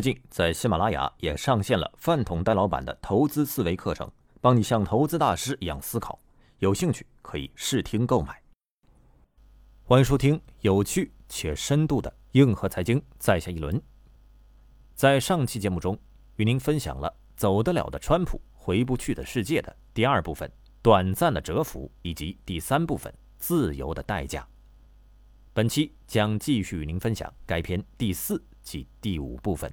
最近在喜马拉雅也上线了饭桶戴老板的投资思维课程，帮你像投资大师一样思考。有兴趣可以试听购买。欢迎收听有趣且深度的硬核财经在下一轮。在上期节目中，与您分享了“走得了的川普，回不去的世界”的第二部分“短暂的蛰伏”以及第三部分“自由的代价”。本期将继续与您分享该篇第四及第五部分。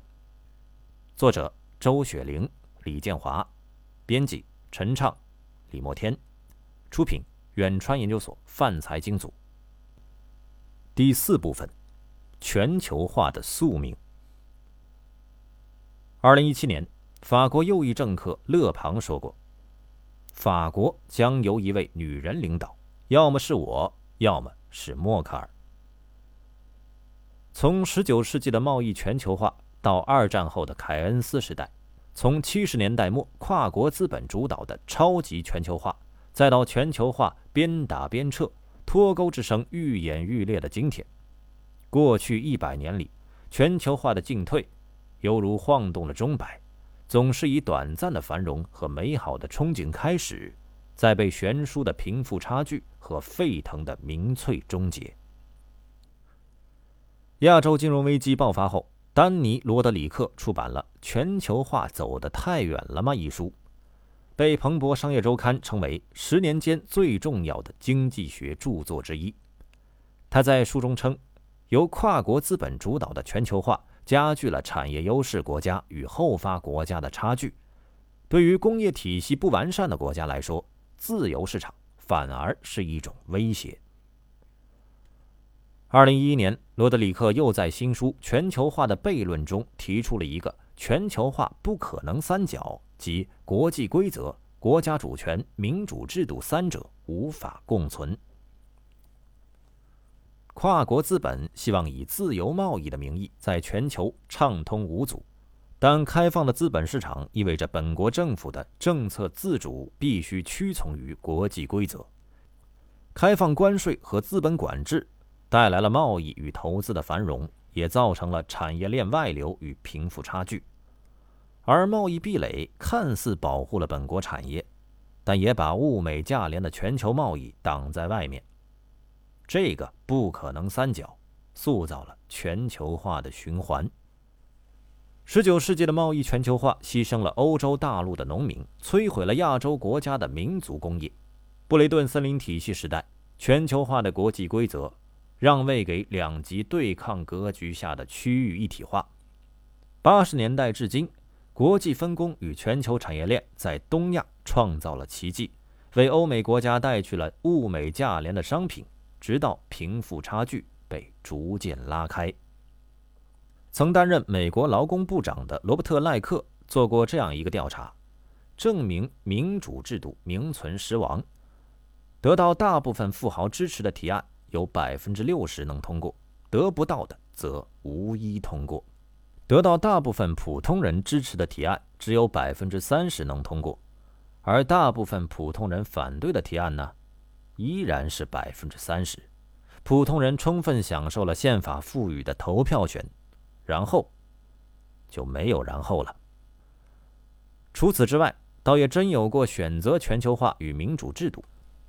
作者周雪玲、李建华，编辑陈畅、李墨天，出品远川研究所泛财经组。第四部分：全球化的宿命。二零一七年，法国右翼政客勒庞说过：“法国将由一位女人领导，要么是我，要么是默克尔。”从十九世纪的贸易全球化。到二战后的凯恩斯时代，从七十年代末跨国资本主导的超级全球化，再到全球化边打边撤、脱钩之声愈演愈烈的今天，过去一百年里，全球化的进退，犹如晃动的钟摆，总是以短暂的繁荣和美好的憧憬开始，在被悬殊的贫富差距和沸腾的民粹终结。亚洲金融危机爆发后。丹尼·罗德里克出版了《全球化走得太远了吗》一书，被《彭博商业周刊》称为十年间最重要的经济学著作之一。他在书中称，由跨国资本主导的全球化加剧了产业优势国家与后发国家的差距。对于工业体系不完善的国家来说，自由市场反而是一种威胁。二零一一年，罗德里克又在新书《全球化的悖论》中提出了一个全球化不可能三角，即国际规则、国家主权、民主制度三者无法共存。跨国资本希望以自由贸易的名义在全球畅通无阻，但开放的资本市场意味着本国政府的政策自主必须屈从于国际规则。开放关税和资本管制。带来了贸易与投资的繁荣，也造成了产业链外流与贫富差距。而贸易壁垒看似保护了本国产业，但也把物美价廉的全球贸易挡在外面。这个不可能三角，塑造了全球化的循环。十九世纪的贸易全球化牺牲了欧洲大陆的农民，摧毁了亚洲国家的民族工业。布雷顿森林体系时代，全球化的国际规则。让位给两极对抗格局下的区域一体化。八十年代至今，国际分工与全球产业链在东亚创造了奇迹，为欧美国家带去了物美价廉的商品，直到贫富差距被逐渐拉开。曾担任美国劳工部长的罗伯特·赖克做过这样一个调查，证明民主制度名存实亡，得到大部分富豪支持的提案。有百分之六十能通过，得不到的则无一通过；得到大部分普通人支持的提案，只有百分之三十能通过，而大部分普通人反对的提案呢，依然是百分之三十。普通人充分享受了宪法赋予的投票权，然后就没有然后了。除此之外，倒也真有过选择全球化与民主制度，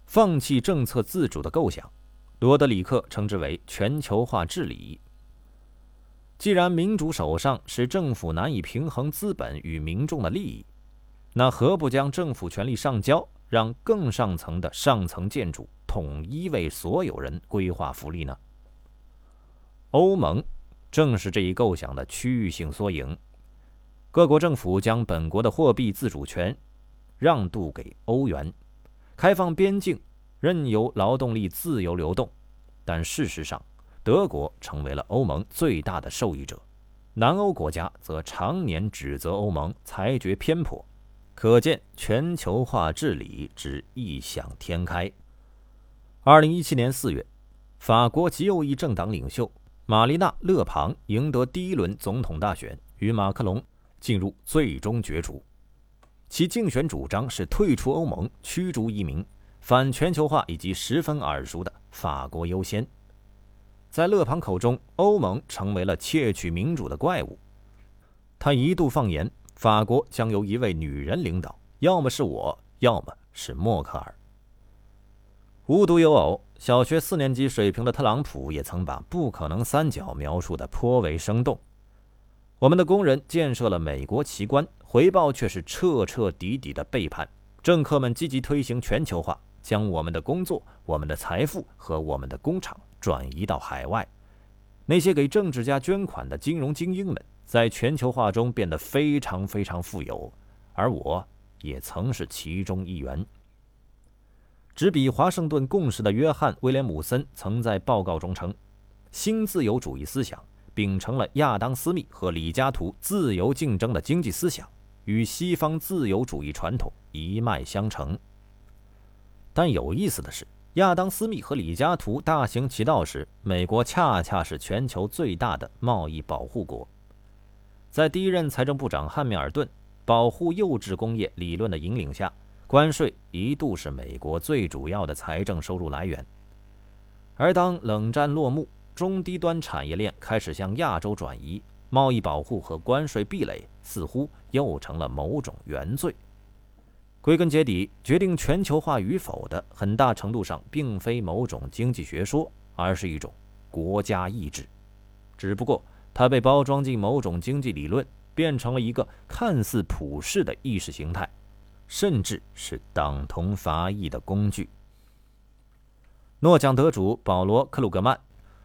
放弃政策自主的构想。罗德里克称之为全球化治理。既然民主手上使政府难以平衡资本与民众的利益，那何不将政府权力上交，让更上层的上层建筑统一为所有人规划福利呢？欧盟正是这一构想的区域性缩影。各国政府将本国的货币自主权让渡给欧元，开放边境，任由劳动力自由流动。但事实上，德国成为了欧盟最大的受益者，南欧国家则常年指责欧盟裁决偏颇，可见全球化治理之异想天开。二零一七年四月，法国极右翼政党领袖玛丽娜·勒庞赢得第一轮总统大选，与马克龙进入最终角逐。其竞选主张是退出欧盟、驱逐移民、反全球化以及十分耳熟的“法国优先”。在勒庞口中，欧盟成为了窃取民主的怪物。他一度放言，法国将由一位女人领导，要么是我，要么是默克尔。无独有偶，小学四年级水平的特朗普也曾把“不可能三角”描述的颇为生动。我们的工人建设了美国奇观，回报却是彻彻底底的背叛。政客们积极推行全球化，将我们的工作、我们的财富和我们的工厂。转移到海外，那些给政治家捐款的金融精英们，在全球化中变得非常非常富有，而我也曾是其中一员。执笔《华盛顿共识》的约翰·威廉姆森曾在报告中称，新自由主义思想秉承了亚当·斯密和李嘉图自由竞争的经济思想，与西方自由主义传统一脉相承。但有意思的是。亚当·斯密和李嘉图大行其道时，美国恰恰是全球最大的贸易保护国。在第一任财政部长汉密尔顿保护幼稚工业理论的引领下，关税一度是美国最主要的财政收入来源。而当冷战落幕，中低端产业链开始向亚洲转移，贸易保护和关税壁垒似乎又成了某种原罪。归根结底，决定全球化与否的很大程度上，并非某种经济学说，而是一种国家意志。只不过，它被包装进某种经济理论，变成了一个看似普世的意识形态，甚至是党同伐异的工具。诺奖得主保罗·克鲁格曼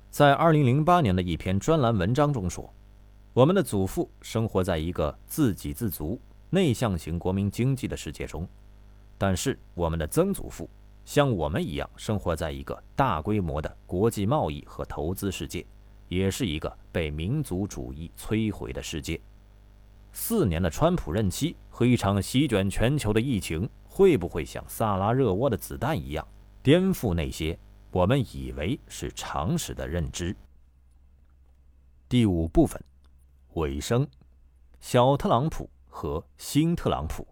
在2008年的一篇专栏文章中说：“我们的祖父生活在一个自给自足。”内向型国民经济的世界中，但是我们的曾祖父像我们一样生活在一个大规模的国际贸易和投资世界，也是一个被民族主义摧毁的世界。四年的川普任期和一场席卷全球的疫情，会不会像萨拉热窝的子弹一样颠覆那些我们以为是常识的认知？第五部分，尾声，小特朗普。和新特朗普。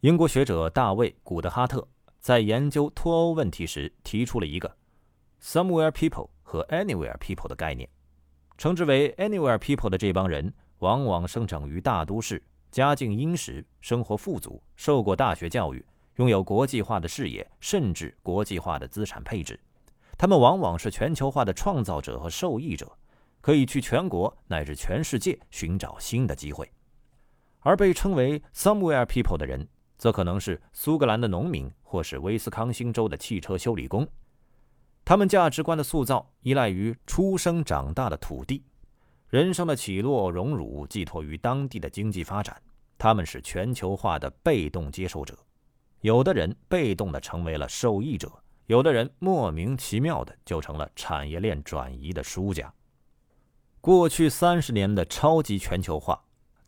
英国学者大卫·古德哈特在研究脱欧问题时提出了一个 “somewhere people” 和 “anywhere people” 的概念，称之为 “anywhere people” 的这帮人往往生长于大都市，家境殷实，生活富足，受过大学教育，拥有国际化的视野，甚至国际化的资产配置。他们往往是全球化的创造者和受益者。可以去全国乃至全世界寻找新的机会，而被称为 “somewhere people” 的人，则可能是苏格兰的农民或是威斯康星州的汽车修理工。他们价值观的塑造依赖于出生长大的土地，人生的起落荣辱寄托于当地的经济发展。他们是全球化的被动接受者，有的人被动的成为了受益者，有的人莫名其妙的就成了产业链转移的输家。过去三十年的超级全球化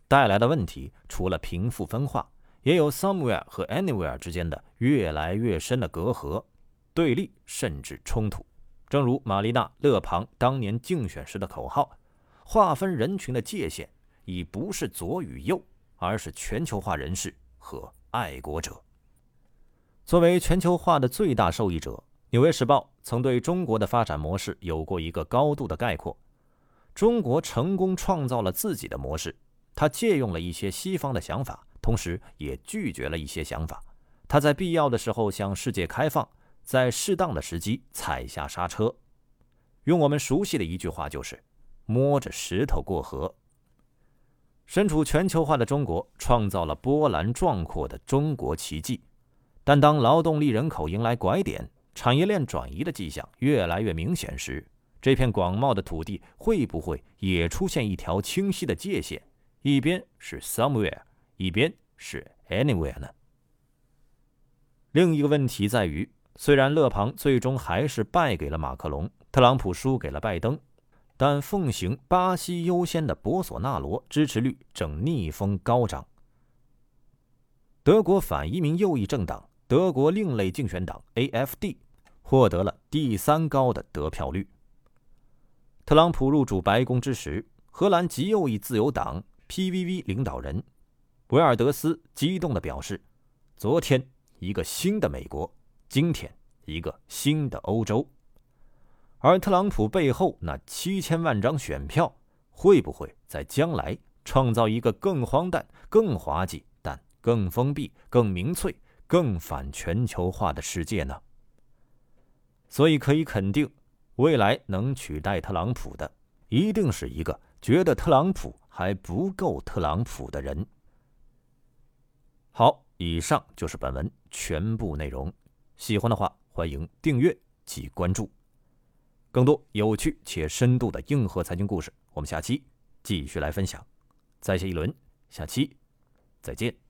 带来的问题，除了贫富分化，也有 somewhere 和 anywhere 之间的越来越深的隔阂、对立甚至冲突。正如玛丽娜·勒庞当年竞选时的口号：“划分人群的界限已不是左与右，而是全球化人士和爱国者。”作为全球化的最大受益者，《纽约时报》曾对中国的发展模式有过一个高度的概括。中国成功创造了自己的模式，他借用了一些西方的想法，同时也拒绝了一些想法。他在必要的时候向世界开放，在适当的时机踩下刹车。用我们熟悉的一句话就是“摸着石头过河”。身处全球化的中国创造了波澜壮阔的中国奇迹，但当劳动力人口迎来拐点，产业链转移的迹象越来越明显时，这片广袤的土地会不会也出现一条清晰的界限？一边是 somewhere，一边是 anywhere 呢？另一个问题在于，虽然勒庞最终还是败给了马克龙，特朗普输给了拜登，但奉行巴西优先的博索纳罗支持率正逆风高涨。德国反移民右翼政党德国另类竞选党 AFD 获得了第三高的得票率。特朗普入主白宫之时，荷兰极右翼自由党 PVV 领导人维尔德斯激动地表示：“昨天一个新的美国，今天一个新的欧洲。”而特朗普背后那七千万张选票，会不会在将来创造一个更荒诞、更滑稽？但更封闭、更民粹、更反全球化的世界呢？所以可以肯定，未来能取代特朗普的，一定是一个觉得特朗普还不够特朗普的人。好，以上就是本文全部内容。喜欢的话，欢迎订阅及关注。更多有趣且深度的硬核财经故事，我们下期继续来分享。再下一轮，下期再见。